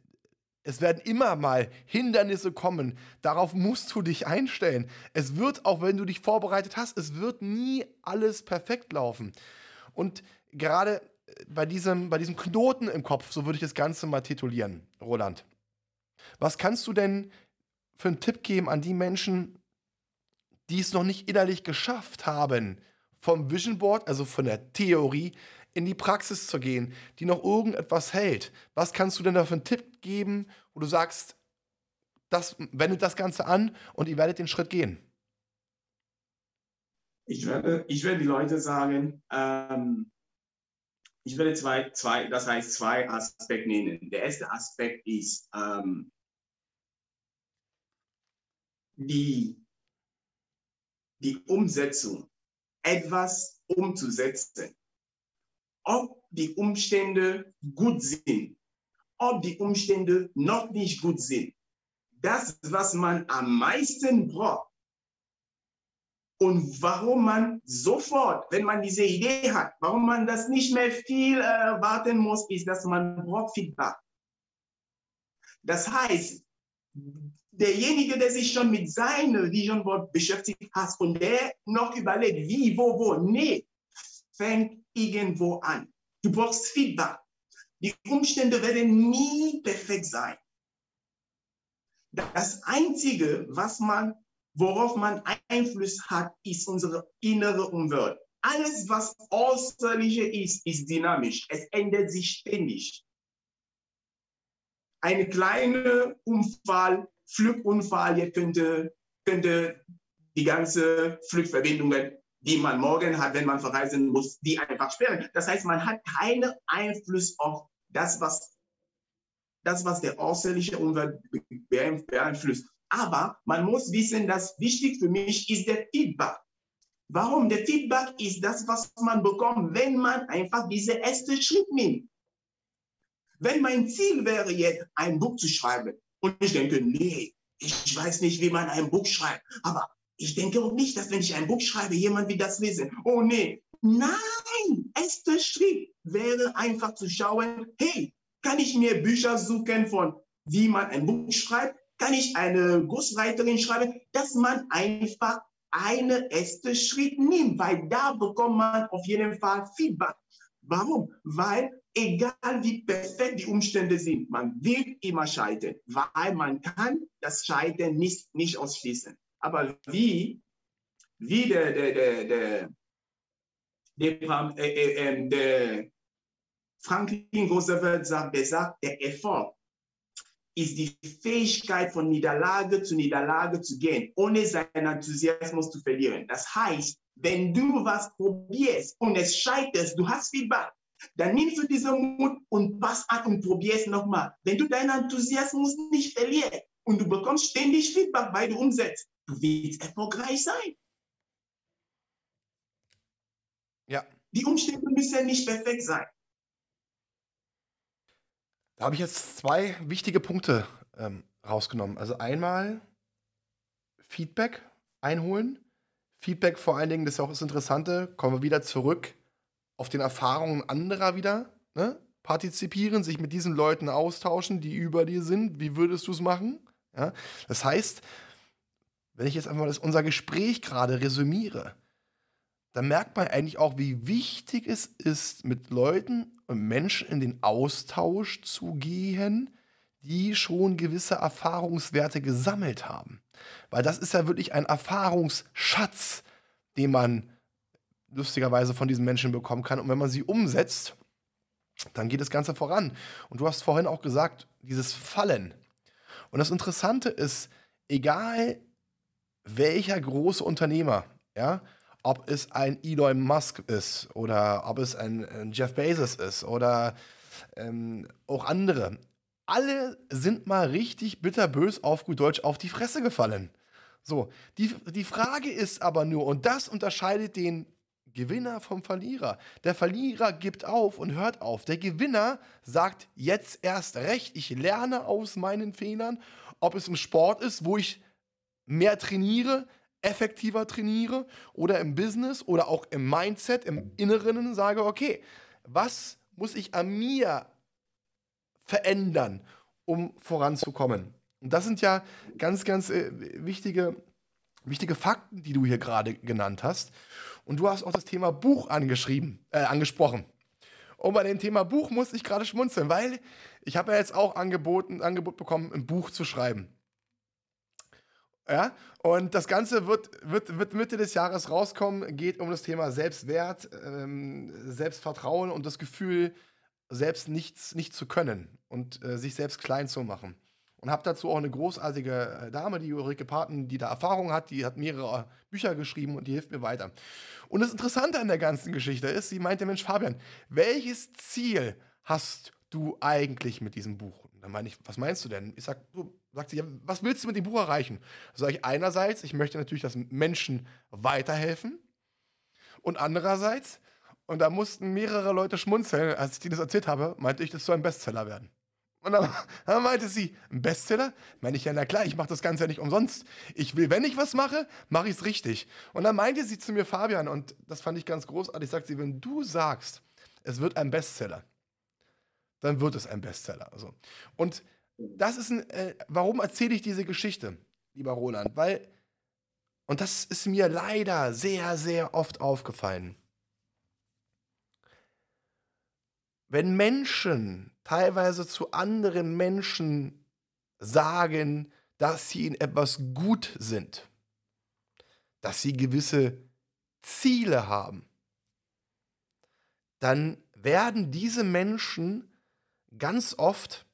es werden immer mal Hindernisse kommen. Darauf musst du dich einstellen. Es wird, auch wenn du dich vorbereitet hast, es wird nie alles perfekt laufen. Und gerade bei diesem, bei diesem Knoten im Kopf, so würde ich das Ganze mal titulieren, Roland. Was kannst du denn für einen Tipp geben an die Menschen, die es noch nicht innerlich geschafft haben, vom Vision Board, also von der Theorie, in die Praxis zu gehen, die noch irgendetwas hält. Was kannst du denn da für einen Tipp geben, wo du sagst, das, wendet das Ganze an und ihr werdet den Schritt gehen? Ich werde, ich werde die Leute sagen, ähm, ich werde zwei, zwei, das heißt zwei Aspekte nennen. Der erste Aspekt ist ähm, die, die Umsetzung etwas umzusetzen. Ob die Umstände gut sind, ob die Umstände noch nicht gut sind. Das, was man am meisten braucht und warum man sofort, wenn man diese Idee hat, warum man das nicht mehr viel äh, warten muss, ist, dass man braucht Feedback. Das heißt, derjenige, der sich schon mit seinem Vision Board beschäftigt hat und der noch überlegt, wie, wo, wo, nee, fängt irgendwo an. Du brauchst Feedback. Die Umstände werden nie perfekt sein. Das Einzige, was man, worauf man Einfluss hat, ist unsere innere Umwelt. Alles, was äußerliche ist, ist dynamisch. Es ändert sich ständig. Ein kleiner Unfall Flugunfall jetzt könnte, könnte die ganze Flugverbindungen, die man morgen hat, wenn man verreisen muss, die einfach sperren. Das heißt, man hat keinen Einfluss auf das, was, das, was der äußerliche Umwelt beeinflusst. Aber man muss wissen, dass wichtig für mich ist der Feedback. Warum? Der Feedback ist das, was man bekommt, wenn man einfach diese erste Schritt nimmt. Wenn mein Ziel wäre jetzt, ein Buch zu schreiben, und ich denke, nee, ich weiß nicht, wie man ein Buch schreibt. Aber ich denke auch nicht, dass wenn ich ein Buch schreibe, jemand will das lesen. Oh nee. Nein, erster Schritt wäre einfach zu schauen, hey, kann ich mir Bücher suchen von, wie man ein Buch schreibt? Kann ich eine Ghostwriterin schreiben? Dass man einfach einen ersten Schritt nimmt, weil da bekommt man auf jeden Fall Feedback. Warum? Weil egal wie perfekt die Umstände sind, man will immer scheitern, weil man kann das Scheitern nicht, nicht ausschließen. Aber wie, wie der, der, der, der, der, äh, äh, ähm, der Franklin Roosevelt sagt, der sagt, der Erfolg ist die Fähigkeit von Niederlage zu Niederlage zu gehen, ohne seinen Enthusiasmus zu verlieren. Das heißt, wenn du was probierst und es scheiterst, du hast Feedback, dann nimmst du diesen Mut und pass an und probierst nochmal. Wenn du deinen Enthusiasmus nicht verlierst und du bekommst ständig Feedback, weil du umsetzt, du willst erfolgreich sein. Ja. Die Umstände müssen nicht perfekt sein. Da habe ich jetzt zwei wichtige Punkte ähm, rausgenommen. Also einmal Feedback einholen. Feedback vor allen Dingen, das ist auch das Interessante, kommen wir wieder zurück auf den Erfahrungen anderer wieder. Ne? Partizipieren, sich mit diesen Leuten austauschen, die über dir sind. Wie würdest du es machen? Ja? Das heißt, wenn ich jetzt einfach mal das, unser Gespräch gerade resümiere, dann merkt man eigentlich auch, wie wichtig es ist, mit Leuten und Menschen in den Austausch zu gehen, die schon gewisse Erfahrungswerte gesammelt haben. Weil das ist ja wirklich ein Erfahrungsschatz, den man lustigerweise von diesen Menschen bekommen kann. Und wenn man sie umsetzt, dann geht das Ganze voran. Und du hast vorhin auch gesagt, dieses Fallen. Und das Interessante ist, egal welcher große Unternehmer, ja, ob es ein Elon Musk ist oder ob es ein, ein Jeff Bezos ist oder ähm, auch andere. Alle sind mal richtig bitterbös auf gut Deutsch auf die Fresse gefallen. So, die, die Frage ist aber nur, und das unterscheidet den Gewinner vom Verlierer. Der Verlierer gibt auf und hört auf. Der Gewinner sagt jetzt erst recht, ich lerne aus meinen Fehlern, ob es im Sport ist, wo ich mehr trainiere, effektiver trainiere oder im Business oder auch im Mindset, im Inneren sage, okay, was muss ich an mir verändern, um voranzukommen? Und das sind ja ganz, ganz äh, wichtige, wichtige Fakten, die du hier gerade genannt hast. Und du hast auch das Thema Buch angeschrieben, äh, angesprochen. Und bei dem Thema Buch musste ich gerade schmunzeln, weil ich habe ja jetzt auch angeboten, Angebot bekommen, ein Buch zu schreiben. Ja, und das Ganze wird, wird, wird Mitte des Jahres rauskommen, geht um das Thema Selbstwert, ähm, Selbstvertrauen und das Gefühl, selbst nichts nicht zu können und äh, sich selbst klein zu machen. Und habe dazu auch eine großartige äh, Dame, die Ulrike Paten, die da Erfahrung hat, die hat mehrere Bücher geschrieben und die hilft mir weiter. Und das Interessante an der ganzen Geschichte ist, sie meinte, Mensch, Fabian, welches Ziel hast du eigentlich mit diesem Buch? Und dann meine ich, was meinst du denn? Ich sag, du, sagt sie, ja, was willst du mit dem Buch erreichen? Sag ich, einerseits, ich möchte natürlich, dass Menschen weiterhelfen. Und andererseits, und da mussten mehrere Leute schmunzeln, als ich dir das erzählt habe, meinte ich, das soll ein Bestseller werden. Und dann, dann, meinte sie, ein Bestseller? Meine ich, ja, na klar, ich mache das Ganze ja nicht umsonst. Ich will, wenn ich was mache, mache ich es richtig. Und dann meinte sie zu mir, Fabian, und das fand ich ganz großartig, sagt sie, wenn du sagst, es wird ein Bestseller, dann wird es ein Bestseller. Also. Und das ist ein, äh, warum erzähle ich diese Geschichte, lieber Roland? Weil, und das ist mir leider sehr, sehr oft aufgefallen. Wenn Menschen teilweise zu anderen Menschen sagen, dass sie in etwas gut sind, dass sie gewisse Ziele haben, dann werden diese Menschen ganz oft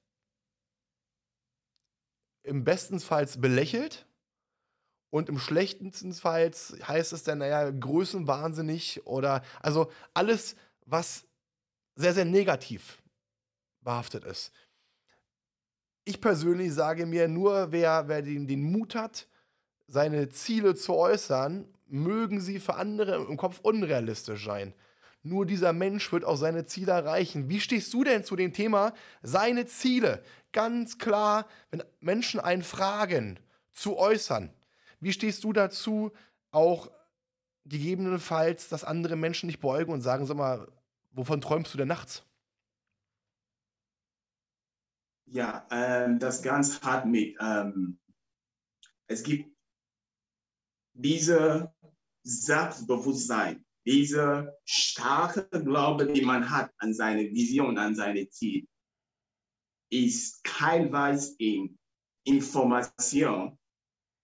im besten Fall belächelt und im schlechtesten Fall heißt es dann, naja, größenwahnsinnig oder also alles, was sehr, sehr negativ behaftet ist. Ich persönlich sage mir, nur wer, wer den, den Mut hat, seine Ziele zu äußern, mögen sie für andere im Kopf unrealistisch sein. Nur dieser Mensch wird auch seine Ziele erreichen. Wie stehst du denn zu dem Thema seine Ziele? Ganz klar, wenn Menschen einen fragen, zu äußern. Wie stehst du dazu, auch gegebenenfalls, dass andere Menschen nicht beugen und sagen, sag mal, wovon träumst du denn nachts? Ja, ähm, das ganz hart mit. Ähm, es gibt diese Selbstbewusstsein, Dieser starke Glaube, die man hat an seine Vision, an seine Ziel, ist teilweise in Information.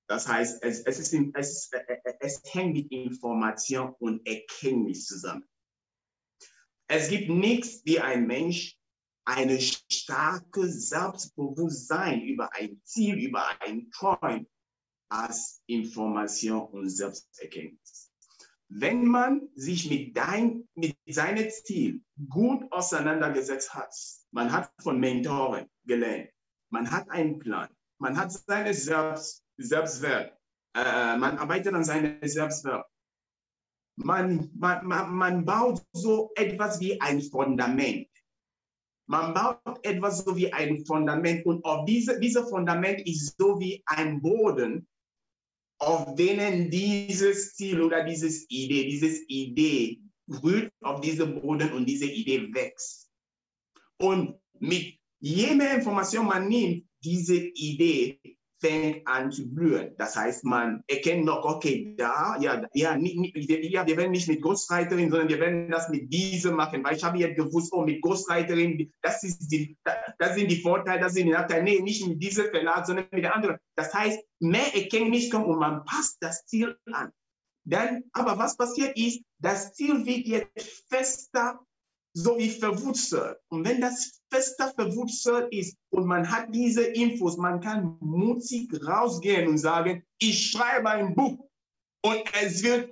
Das heißt, es, es, ist, es, es hängt mit Information und Erkenntnis zusammen. Es gibt nichts wie ein Mensch, eine starke Selbstbewusstsein über ein Ziel, über ein Träum als Information und Selbsterkenntnis. Wenn man sich mit, dein, mit seinem Ziel gut auseinandergesetzt hat, man hat von Mentoren gelernt, man hat einen Plan, man hat seine Selbst, Selbstwert, äh, man arbeitet an seinem Selbstwert, man, man, man, baut so etwas wie ein Fundament. Man baut etwas so wie ein Fundament und auf diese, dieses Fundament ist so wie ein Boden, auf denen dieses Ziel oder dieses Idee, dieses Idee brüht auf diesem Boden und diese Idee wächst. Und mit je mehr Information man nimmt, diese Idee fängt an zu blühen. Das heißt, man erkennt noch, okay, da, ja, ja, nicht, nicht, ja, wir werden nicht mit Ghostwriterin, sondern wir werden das mit diesem machen, weil ich habe jetzt gewusst, oh, mit Ghostwriterin, das, ist die, das sind die Vorteile, das sind die Nachteile. Nee, nicht mit diesem Verlag, sondern mit der anderen. Das heißt, mehr Erkenntnis kommt und man passt das Ziel an. Dann, aber was passiert ist, das Ziel wird jetzt fester so wie verwurzelt. Und wenn das fester verwurzelt ist und man hat diese Infos, man kann mutig rausgehen und sagen, ich schreibe ein Buch und es wird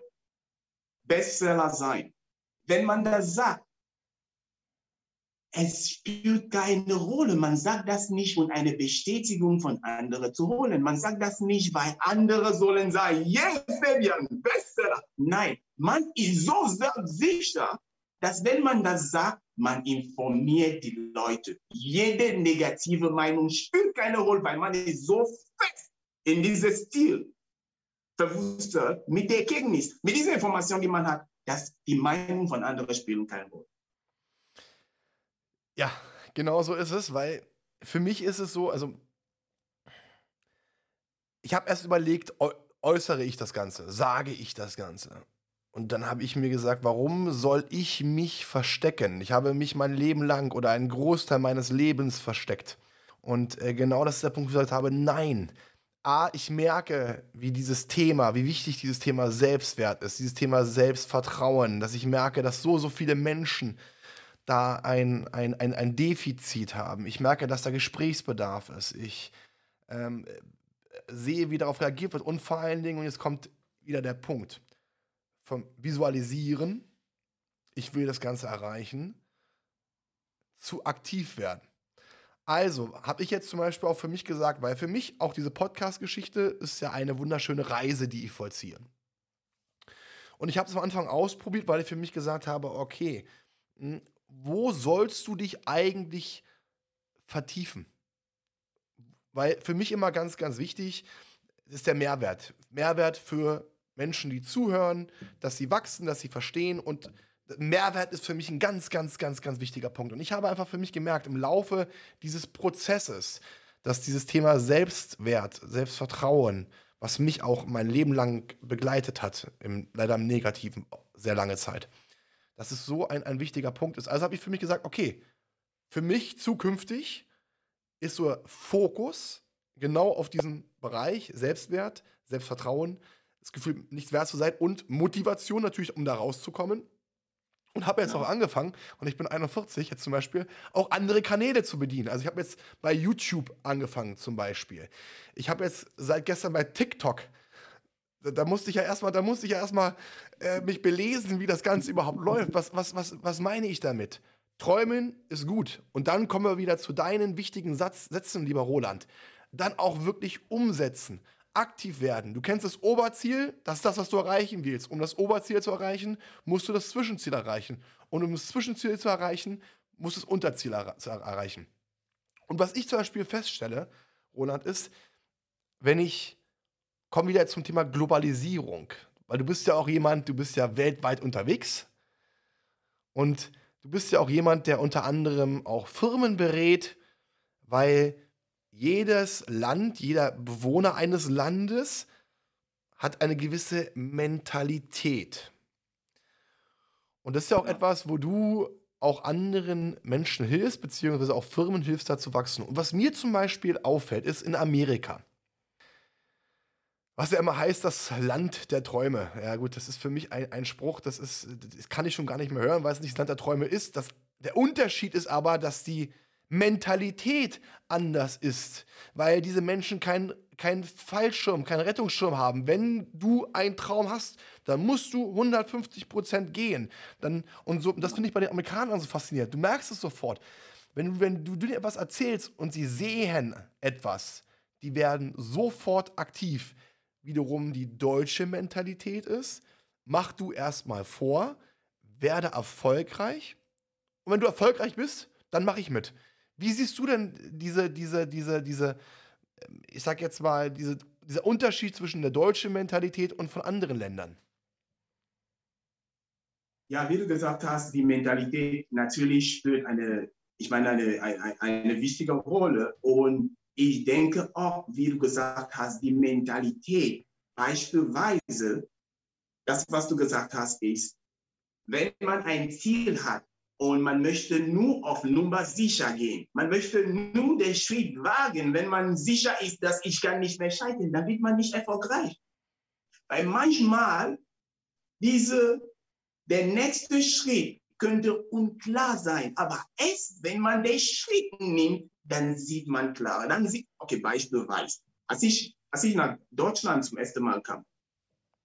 Bestseller sein. Wenn man das sagt, es spielt keine Rolle. Man sagt das nicht, um eine Bestätigung von anderen zu holen. Man sagt das nicht, weil andere sollen sagen, yes, Fabian, Bestseller. Nein, man ist so selbstsicher, dass wenn man das sagt, man informiert die Leute. Jede negative Meinung spielt keine Rolle, weil man ist so fest in dieses Stil verwurzelt mit der Erkenntnis, mit dieser Information, die man hat, dass die Meinung von anderen spielen keine Rolle. Ja, genau so ist es, weil für mich ist es so, also ich habe erst überlegt, äußere ich das Ganze, sage ich das Ganze. Und dann habe ich mir gesagt, warum soll ich mich verstecken? Ich habe mich mein Leben lang oder einen Großteil meines Lebens versteckt. Und äh, genau das ist der Punkt, wo ich gesagt habe, nein. A, ich merke, wie dieses Thema, wie wichtig dieses Thema Selbstwert ist, dieses Thema Selbstvertrauen, dass ich merke, dass so, so viele Menschen da ein, ein, ein, ein Defizit haben. Ich merke, dass da Gesprächsbedarf ist. Ich ähm, sehe, wie darauf reagiert wird. Und vor allen Dingen, und jetzt kommt wieder der Punkt, vom Visualisieren, ich will das Ganze erreichen, zu aktiv werden. Also habe ich jetzt zum Beispiel auch für mich gesagt, weil für mich auch diese Podcast-Geschichte ist ja eine wunderschöne Reise, die ich vollziehe. Und ich habe es am Anfang ausprobiert, weil ich für mich gesagt habe, okay, hm, wo sollst du dich eigentlich vertiefen? Weil für mich immer ganz, ganz wichtig ist der Mehrwert. Mehrwert für Menschen, die zuhören, dass sie wachsen, dass sie verstehen und Mehrwert ist für mich ein ganz, ganz, ganz, ganz wichtiger Punkt. Und ich habe einfach für mich gemerkt, im Laufe dieses Prozesses, dass dieses Thema Selbstwert, Selbstvertrauen, was mich auch mein Leben lang begleitet hat, im, leider im Negativen, sehr lange Zeit, dass es so ein, ein wichtiger Punkt ist. Also habe ich für mich gesagt, okay, für mich zukünftig ist so Fokus genau auf diesen Bereich Selbstwert, Selbstvertrauen, das Gefühl, nichts wert zu sein und Motivation natürlich, um da rauszukommen. Und habe jetzt ja. auch angefangen, und ich bin 41, jetzt zum Beispiel, auch andere Kanäle zu bedienen. Also ich habe jetzt bei YouTube angefangen zum Beispiel. Ich habe jetzt seit gestern bei TikTok da, musste ich ja erstmal, da musste ich ja erstmal äh, mich belesen, wie das Ganze überhaupt läuft. Was, was, was, was meine ich damit? Träumen ist gut. Und dann kommen wir wieder zu deinen wichtigen Satz, Sätzen, lieber Roland. Dann auch wirklich umsetzen aktiv werden. Du kennst das Oberziel, das ist das, was du erreichen willst. Um das Oberziel zu erreichen, musst du das Zwischenziel erreichen. Und um das Zwischenziel zu erreichen, musst du das Unterziel er erreichen. Und was ich zum Beispiel feststelle, Roland, ist, wenn ich, komme wieder zum Thema Globalisierung, weil du bist ja auch jemand, du bist ja weltweit unterwegs und du bist ja auch jemand, der unter anderem auch Firmen berät, weil jedes Land, jeder Bewohner eines Landes hat eine gewisse Mentalität. Und das ist ja auch Ja. etwas, wo du auch anderen Menschen hilfst, beziehungsweise auch Firmen hilfst, da zu wachsen. Und was mir zum Beispiel auffällt, ist in Amerika. Was ja immer heißt, das Land der Träume. Ja, gut, das ist für mich ein, ein Spruch, das ist, das kann ich schon gar nicht mehr hören, weil es nicht das Land der Träume ist. Das, der Unterschied ist aber, dass die Mentalität anders ist, weil diese Menschen keinen kein Fallschirm, keinen Rettungsschirm haben. Wenn du einen Traum hast, dann musst du 150% gehen. Dann, und so, das finde ich bei den Amerikanern so faszinierend. Du merkst es sofort. Wenn du, wenn du dir etwas erzählst und sie sehen etwas, die werden sofort aktiv. Wiederum die deutsche Mentalität ist, mach du erstmal vor, werde erfolgreich. Und wenn du erfolgreich bist, dann mache ich mit. Wie siehst du denn diese, diese, diese, diese, ähm, ich sag jetzt mal, diese, dieser Unterschied zwischen der deutschen Mentalität und von anderen Ländern? Ja, wie du gesagt hast, die Mentalität natürlich spielt eine, ich meine, eine, eine, eine wichtige Rolle. Und ich denke auch, wie du gesagt hast, die Mentalität, beispielsweise, das, was du gesagt hast, ist, wenn man ein Ziel hat und man möchte nur auf Nummer sicher gehen, man möchte nur den Schritt wagen, wenn man sicher ist, dass ich kann nicht mehr scheitern, dann wird man nicht erfolgreich. Weil manchmal diese der nächste Schritt könnte unklar sein, aber erst wenn man den Schritt nimmt, dann sieht man klarer. Dann sieht, okay, beispielsweise, als ich, als ich nach Deutschland zum ersten Mal kam,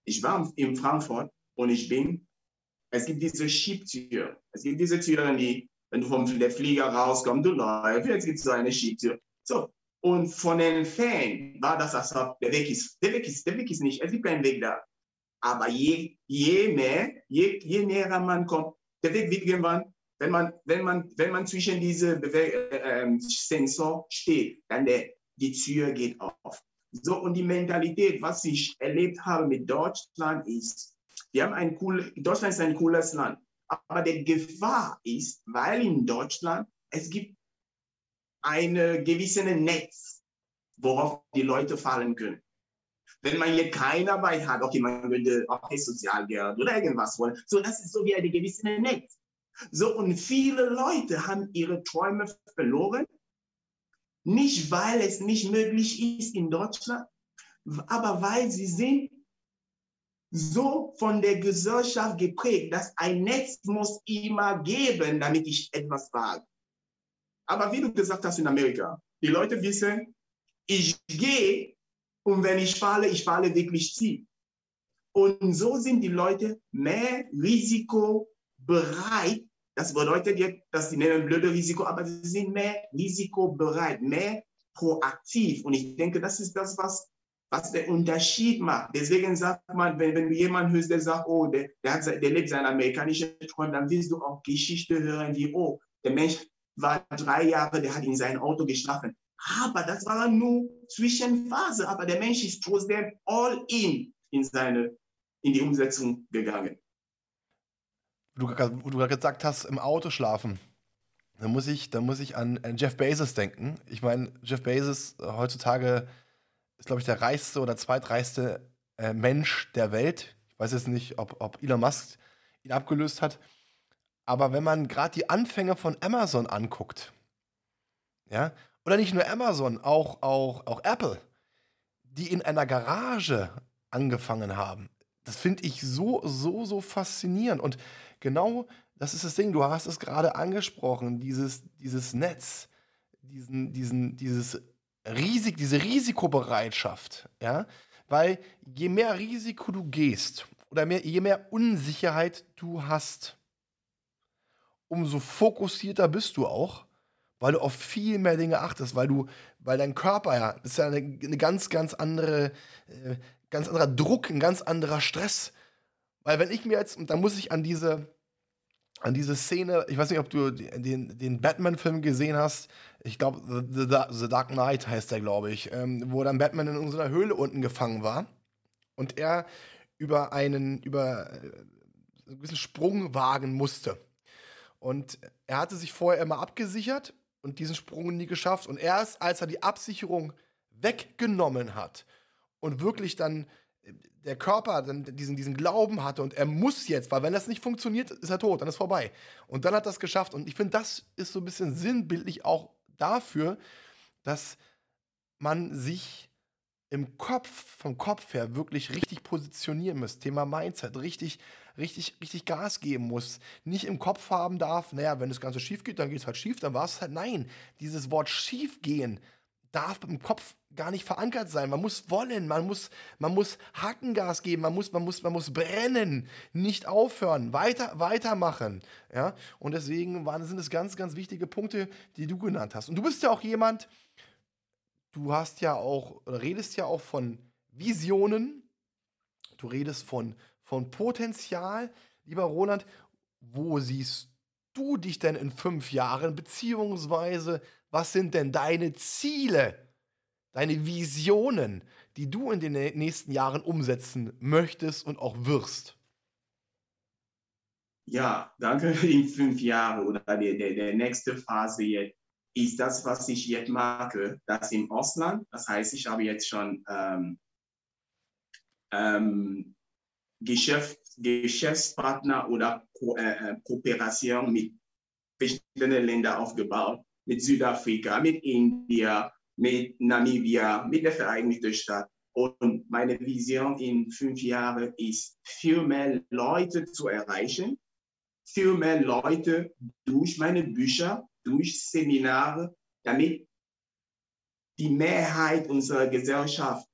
ich war in Frankfurt und ich bin, es gibt diese Schiebtür. Es gibt diese Türen, die, wenn du vom Flieger rauskommst, du läufst, jetzt gibt es so eine Schiebtür. So. Und von den Fans war das, als ob der Weg ist, der Weg ist, der Weg ist nicht, es gibt keinen Weg da. Aber je, je mehr, je, je näher man kommt, der Weg wird irgendwann, wenn man, wenn man, wenn man zwischen diese Bewe äh, ähm, Sensor steht, dann der, die Tür geht auf. So, und die Mentalität, was ich erlebt habe mit Deutschland ist, wir haben ein cool, Deutschland ist ein cooles Land. Aber die Gefahr ist, weil in Deutschland es gibt eine gewisse Netz, worauf die Leute fallen können. Wenn man hier keine Arbeit hat, okay, man würde okay, Sozialgeld oder irgendwas wollen. So, das ist so wie eine gewisse Netz. So, und viele Leute haben ihre Träume verloren. Nicht, weil es nicht möglich ist in Deutschland, aber weil sie sind so von der Gesellschaft geprägt, dass ein Netz muss immer geben, damit ich etwas wage. Aber wie du gesagt hast in Amerika, die Leute wissen, ich gehe und wenn ich falle, ich falle wirklich tief. Und so sind die Leute mehr risikobereit. Das bedeutet jetzt, dass sie nennen blöde Risiko, aber sie sind mehr risikobereit, mehr proaktiv. Und ich denke, das ist das, was, was den Unterschied macht. Deswegen sagt man, wenn, wenn du jemanden hörst, der sagt, oh, der, der, hat, der lebt seinen amerikanischen Träumen, dann willst du auch Geschichte hören, wie, oh, der Mensch war drei Jahre, der hat in sein Auto geschlafen. Aber das war nur Zwischenphase. Aber der Mensch ist trotzdem all in in seine, in die Umsetzung gegangen. Du, du gesagt hast, im Auto schlafen. Da muss ich, da muss ich an, an Jeff Bezos denken. Ich meine, Jeff Bezos äh, heutzutage ist, glaube ich, der reichste oder zweitreichste äh, Mensch der Welt. Ich weiß jetzt nicht, ob, ob Elon Musk ihn abgelöst hat. Aber wenn man gerade die Anfänge von Amazon anguckt, ja, oder nicht nur Amazon, auch, auch, auch Apple, die in einer Garage angefangen haben. Das finde ich so, so, so faszinierend. Und genau das ist das Ding, du hast es gerade angesprochen, dieses, dieses Netz, diesen, diesen, dieses Risik, diese Risikobereitschaft, ja, weil je mehr Risiko du gehst oder mehr, je mehr Unsicherheit du hast, umso fokussierter bist du auch, weil du auf viel mehr Dinge achtest, weil du, weil dein Körper ja, das ist ja eine, eine ganz, ganz andere, äh, ganz anderer Druck, ein ganz anderer Stress. Weil wenn ich mir jetzt, und da muss ich an diese, an diese Szene, ich weiß nicht, ob du den, den Batman-Film gesehen hast, ich glaube, The, The, The, Dark Knight heißt der, glaube ich, ähm, wo dann Batman in einer Höhle unten gefangen war und er über einen, über äh, einen gewissen Sprung wagen musste. Und er hatte sich vorher immer abgesichert und diesen Sprung nie geschafft. Und erst als er die Absicherung weggenommen hat und wirklich dann der Körper dann diesen, diesen Glauben hatte und er muss jetzt, weil wenn das nicht funktioniert, ist er tot, dann ist vorbei. Und dann hat es geschafft. Und ich finde, das ist so ein bisschen sinnbildlich auch dafür, dass man sich im Kopf, vom Kopf her wirklich richtig positionieren muss. Thema Mindset, richtig, richtig, richtig Gas geben muss. Nicht im Kopf haben darf, naja, wenn das Ganze schief geht, dann geht es halt schief, dann war es halt. Nein, dieses Wort schief gehen darf im Kopf gar nicht verankert sein. Man muss wollen, man muss, man muss Hackengas geben, man muss, man muss, man muss brennen, nicht aufhören, weiter, weitermachen. Ja? Und deswegen waren, sind es ganz, ganz wichtige Punkte, die du genannt hast. Und du bist ja auch jemand, du hast ja auch, redest ja auch von Visionen, du redest von, von Potenzial. Lieber Roland, wo siehst du dich denn in fünf Jahren, beziehungsweise was sind denn deine Ziele, deine Visionen, die du in den nächsten Jahren umsetzen möchtest und auch wirst? Ja, danke. In fünf Jahren oder der, der, der nächste Phase jetzt ist das, was ich jetzt mache, das im Ausland. Das heißt, ich habe jetzt schon ähm, ähm, Geschäft, Geschäftspartner oder Ko äh, äh Kooperation mit verschiedenen Ländern aufgebaut, mit Südafrika, mit Indien, mit Namibia, mit der Vereinigten Staaten. Und meine Vision in fünf Jahren ist, viel mehr Leute zu erreichen, viel mehr Leute durch meine Bücher, durch Seminare, damit die Mehrheit unserer Gesellschaft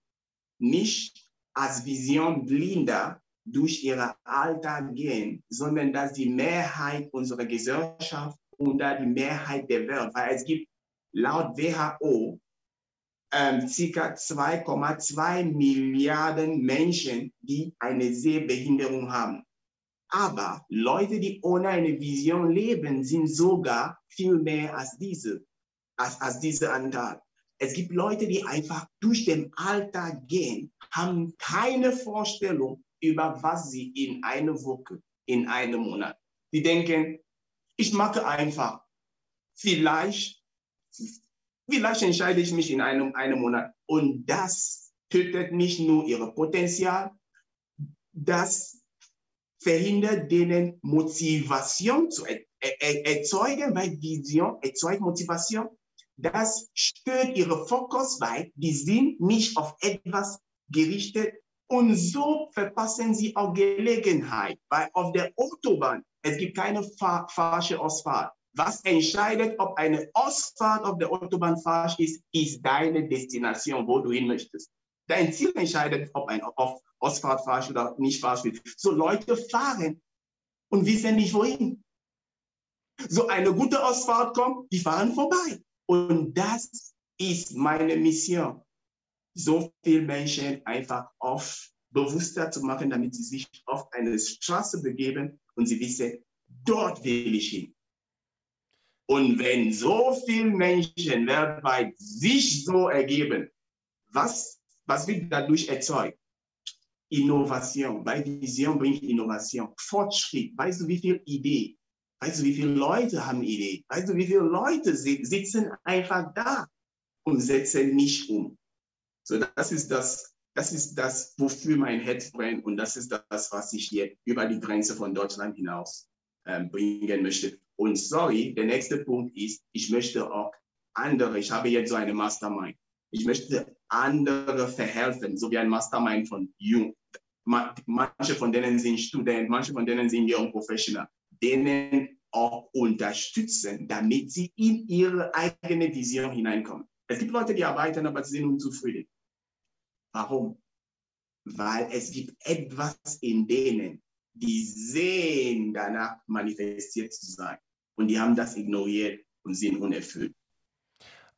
nicht als Vision blinder durch ihre Alltag gehen, sondern dass die Mehrheit unserer Gesellschaft und die Mehrheit der Welt, weil es gibt laut WHO ähm, ca. 2,2 Milliarden Menschen, die eine Sehbehinderung haben. Aber Leute, die ohne eine Vision leben, sind sogar viel mehr als diese, als, als diese Anteil. Es gibt Leute, die einfach durch den Alltag gehen, haben keine Vorstellung über was sie in einer Woche, in einem Monat. Die denken, ich mache einfach. Vielleicht, vielleicht entscheide ich mich in einem, einem Monat. Und das tötet nicht nur ihr Potenzial, das verhindert denen Motivation zu er er erzeugen, weil Vision erzeugt Motivation. Das stört ihre Fokus, weil die sind nicht auf etwas gerichtet, und so verpassen sie auch Gelegenheit, weil auf der Autobahn, es gibt keine fa falsche Ausfahrt. Was entscheidet, ob eine Ausfahrt auf der Autobahn falsch ist, ist deine Destination, wo du hin möchtest. Dein Ziel entscheidet, ob eine Ausfahrt falsch oder nicht falsch ist. So Leute fahren und wissen nicht wohin. So eine gute Ausfahrt kommt, die fahren vorbei. Und das ist meine Mission so viele Menschen einfach auf bewusster zu machen, damit sie sich auf eine Straße begeben und sie wissen, dort will ich hin. Und wenn so viele Menschen weltweit sich so ergeben, was, was wird dadurch erzeugt? Innovation, weil Vision bringt Innovation, Fortschritt. Weißt du, wie viele Ideen? Weißt du, wie viele Leute haben Ideen? Weißt du, wie viele Leute sitzen einfach da und setzen nicht um? So, das ist das, das ist das, wofür mein Herz brennt und das ist das, was ich hier über die Grenze von Deutschland hinaus ähm, bringen möchte. Und sorry, der nächste Punkt ist, ich möchte auch andere, ich habe jetzt so eine Mastermind. Ich möchte andere verhelfen, so wie ein Mastermind von Jung. Manche von denen sind Studenten, manche von denen sind Young Professional, denen auch unterstützen, damit sie in ihre eigene Vision hineinkommen. Es gibt Leute, die arbeiten, aber sie sind unzufrieden. Warum? Weil es gibt etwas in denen, die sehen danach manifestiert zu sein. Und die haben das ignoriert und sind unerfüllt.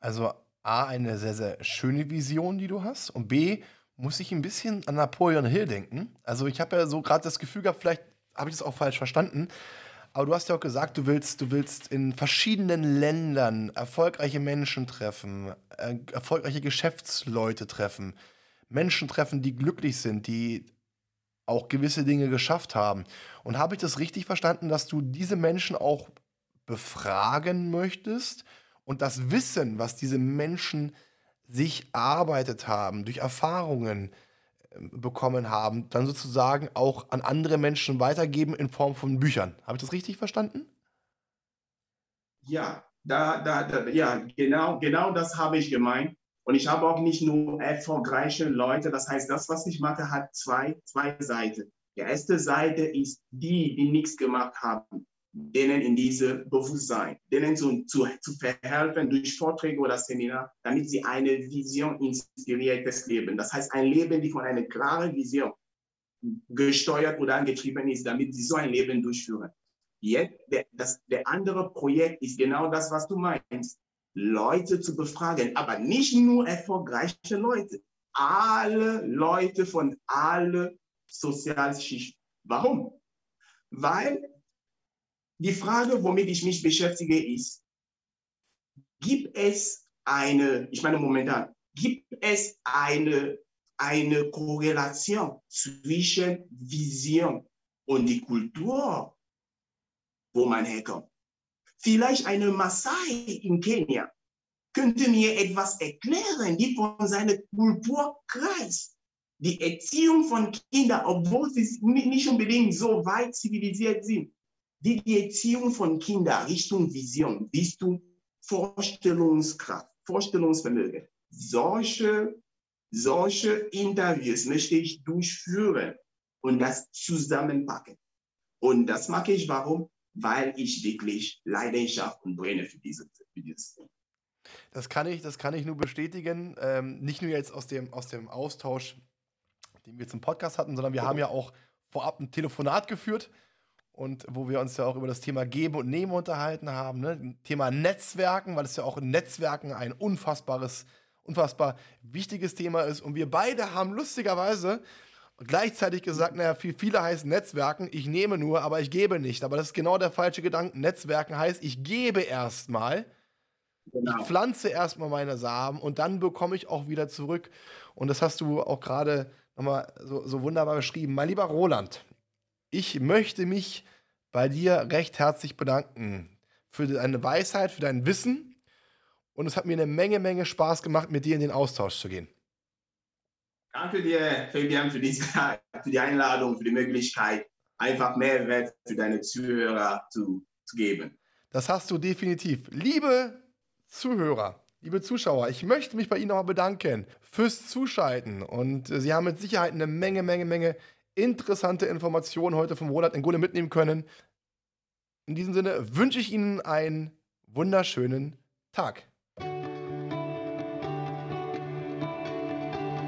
Also A, eine sehr, sehr schöne Vision, die du hast. Und B, muss ich ein bisschen an Napoleon Hill denken. Also ich habe ja so gerade das Gefühl gehabt, vielleicht habe ich das auch falsch verstanden. Aber du hast ja auch gesagt, du willst, du willst in verschiedenen Ländern erfolgreiche Menschen treffen, äh, erfolgreiche Geschäftsleute treffen. Menschen treffen, die glücklich sind, die auch gewisse Dinge geschafft haben. Und habe ich das richtig verstanden, dass du diese Menschen auch befragen möchtest und das Wissen, was diese Menschen sich erarbeitet haben, durch Erfahrungen, bekommen haben, dann sozusagen auch an andere Menschen weitergeben in Form von Büchern. Habe ich das richtig verstanden? Ja, da, da, da, ja, genau, genau das habe ich gemeint. Und ich habe auch nicht nur erfolgreiche Leute. Das heißt, das, was ich mache, hat zwei, zwei Seiten. Die erste Seite ist die, die nichts gemacht haben, denen in diese Bewusstsein, denen zu, zu, zu verhelfen durch Vorträge oder Seminar, damit sie eine Vision inspiriertes Leben. Das heißt, ein Leben, die von einer klaren Vision gesteuert oder angetrieben ist, damit sie so ein Leben durchführen. Jetzt, der, das, der andere Projekt ist genau das, was du meinst. Leute zu befragen, aber nicht nur erfolgreiche Leute, alle Leute von allen Sozialschichten. Warum? Weil die Frage, womit ich mich beschäftige, ist, gibt es eine, ich meine momentan, gibt es eine, eine Korrelation zwischen Vision und die Kultur, wo man herkommt? Vielleicht eine Maasai in Kenia könnte mir etwas erklären, die von seiner Kultur kreist. Die Erziehung von Kindern, obwohl sie nicht unbedingt so weit zivilisiert sind, die, die Erziehung von Kindern Richtung Vision, Richtung Vorstellungskraft, Vorstellungsvermögen. Solche, solche Interviews möchte ich durchführen und das zusammenpacken. Und das mache ich warum? Weil ich wirklich Leidenschaft und brenne für, diese, für dieses. Das kann ich, das kann ich nur bestätigen. Ähm, nicht nur jetzt aus dem, aus dem Austausch, den wir zum Podcast hatten, sondern wir oh. haben ja auch vorab ein Telefonat geführt und wo wir uns ja auch über das Thema Geben und Nehmen unterhalten haben. Ne? Thema Netzwerken, weil es ja auch in Netzwerken ein unfassbares, unfassbar wichtiges Thema ist. Und wir beide haben lustigerweise und gleichzeitig gesagt, naja, viel, viele heißen Netzwerken, ich nehme nur, aber ich gebe nicht. Aber das ist genau der falsche Gedanke. Netzwerken heißt, ich gebe erstmal, genau. ich pflanze erstmal meine Samen und dann bekomme ich auch wieder zurück. Und das hast du auch gerade nochmal so, so wunderbar beschrieben. Mein lieber Roland, ich möchte mich bei dir recht herzlich bedanken für deine Weisheit, für dein Wissen. Und es hat mir eine Menge, Menge Spaß gemacht, mit dir in den Austausch zu gehen. Danke dir, Fabian, für, diese, für die Einladung, für die Möglichkeit, einfach Mehrwert für deine Zuhörer zu, zu geben. Das hast du definitiv. Liebe Zuhörer, liebe Zuschauer, ich möchte mich bei Ihnen nochmal bedanken fürs Zuschalten. Und Sie haben mit Sicherheit eine Menge, Menge, Menge interessante Informationen heute vom Roland Ngule mitnehmen können. In diesem Sinne wünsche ich Ihnen einen wunderschönen Tag.